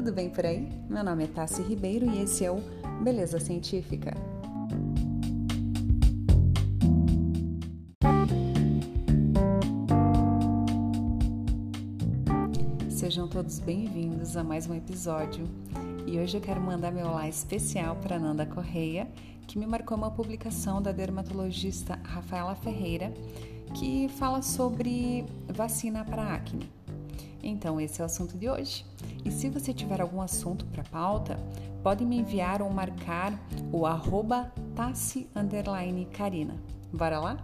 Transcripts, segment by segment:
tudo bem por aí? Meu nome é Tassi Ribeiro e esse é o Beleza Científica. Sejam todos bem-vindos a mais um episódio e hoje eu quero mandar meu olá especial para Nanda Correia, que me marcou uma publicação da dermatologista Rafaela Ferreira que fala sobre vacina para acne. Então, esse é o assunto de hoje. E se você tiver algum assunto para pauta, pode me enviar ou marcar o arroba Carina. Bora lá?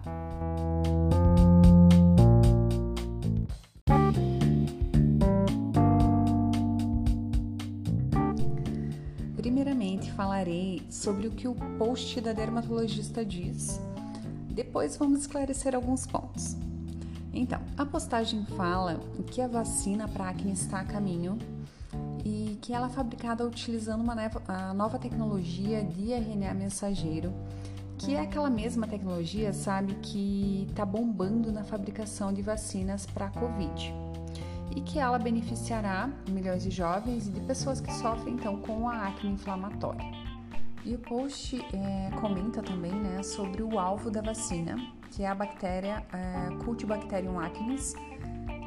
Primeiramente, falarei sobre o que o post da dermatologista diz. Depois, vamos esclarecer alguns pontos. Então, a postagem fala que a vacina para acne está a caminho e que ela é fabricada utilizando uma nova tecnologia de RNA mensageiro, que é aquela mesma tecnologia, sabe, que está bombando na fabricação de vacinas para a Covid e que ela beneficiará milhões de jovens e de pessoas que sofrem então com a acne inflamatória. E o post é, comenta também né, sobre o alvo da vacina, que é a bactéria é, Cultibacterium acnes,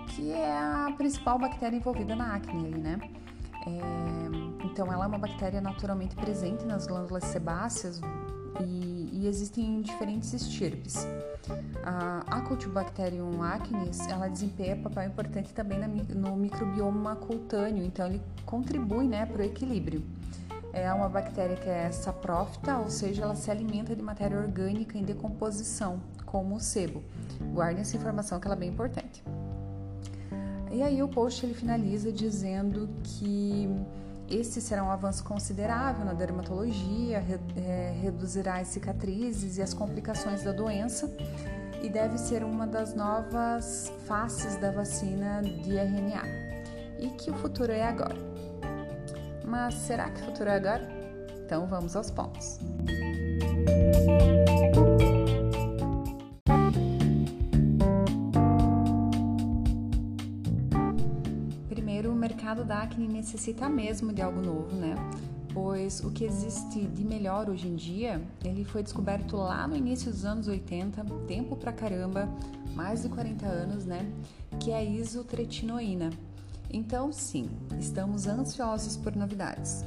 que é a principal bactéria envolvida na acne ali, né? É, então, ela é uma bactéria naturalmente presente nas glândulas sebáceas e, e existem diferentes estirpes. A, a Cultibacterium acnes, ela desempenha papel importante também na, no microbioma cutâneo, então ele contribui, né, para o equilíbrio é uma bactéria que é saprófita, ou seja, ela se alimenta de matéria orgânica em decomposição, como o sebo. Guardem essa informação que ela é bem importante. E aí o post ele finaliza dizendo que esse será um avanço considerável na dermatologia, é, reduzirá as cicatrizes e as complicações da doença e deve ser uma das novas faces da vacina de RNA. E que o futuro é agora. Mas será que o futuro é agora? Então vamos aos pontos. Primeiro, o mercado da acne necessita mesmo de algo novo, né? Pois o que existe de melhor hoje em dia, ele foi descoberto lá no início dos anos 80, tempo pra caramba, mais de 40 anos, né? Que é a isotretinoína então, sim, estamos ansiosos por novidades.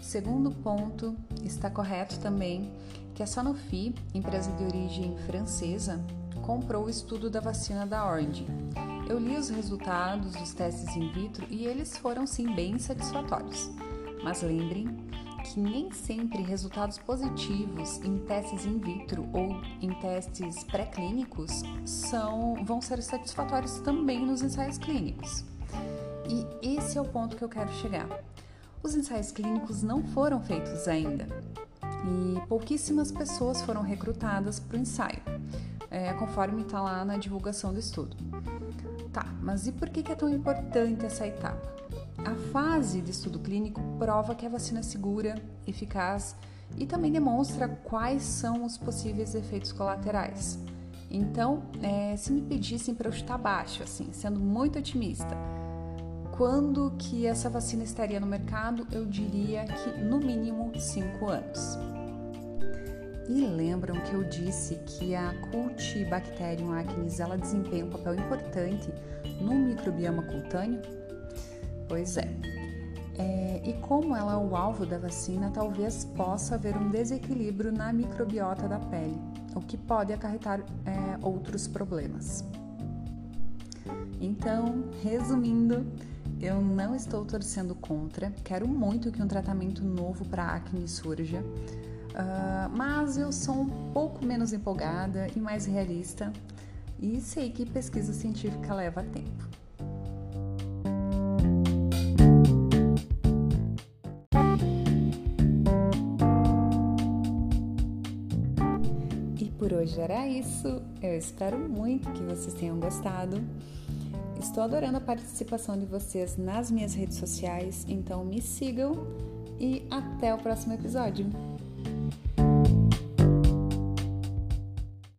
Segundo ponto, está correto também que a Sanofi, empresa de origem francesa, comprou o estudo da vacina da Orange. Eu li os resultados dos testes in vitro e eles foram sim bem satisfatórios. Mas lembrem que nem sempre resultados positivos em testes in vitro ou em testes pré-clínicos são, vão ser satisfatórios também nos ensaios clínicos. E esse é o ponto que eu quero chegar. Os ensaios clínicos não foram feitos ainda e pouquíssimas pessoas foram recrutadas para o ensaio, é, conforme está lá na divulgação do estudo. Tá, mas e por que é tão importante essa etapa? A fase de estudo clínico prova que a vacina é segura, eficaz e também demonstra quais são os possíveis efeitos colaterais. Então, é, se me pedissem para eu chutar baixo, assim, sendo muito otimista, quando que essa vacina estaria no mercado, eu diria que no mínimo 5 anos. E lembram que eu disse que a Cultibacterium acnes ela desempenha um papel importante no microbioma cutâneo? Pois é. é. E como ela é o alvo da vacina, talvez possa haver um desequilíbrio na microbiota da pele, o que pode acarretar é, outros problemas. Então, resumindo, eu não estou torcendo contra, quero muito que um tratamento novo para acne surja, uh, mas eu sou um pouco menos empolgada e mais realista e sei que pesquisa científica leva tempo. Por hoje era isso. Eu espero muito que vocês tenham gostado. Estou adorando a participação de vocês nas minhas redes sociais, então me sigam e até o próximo episódio.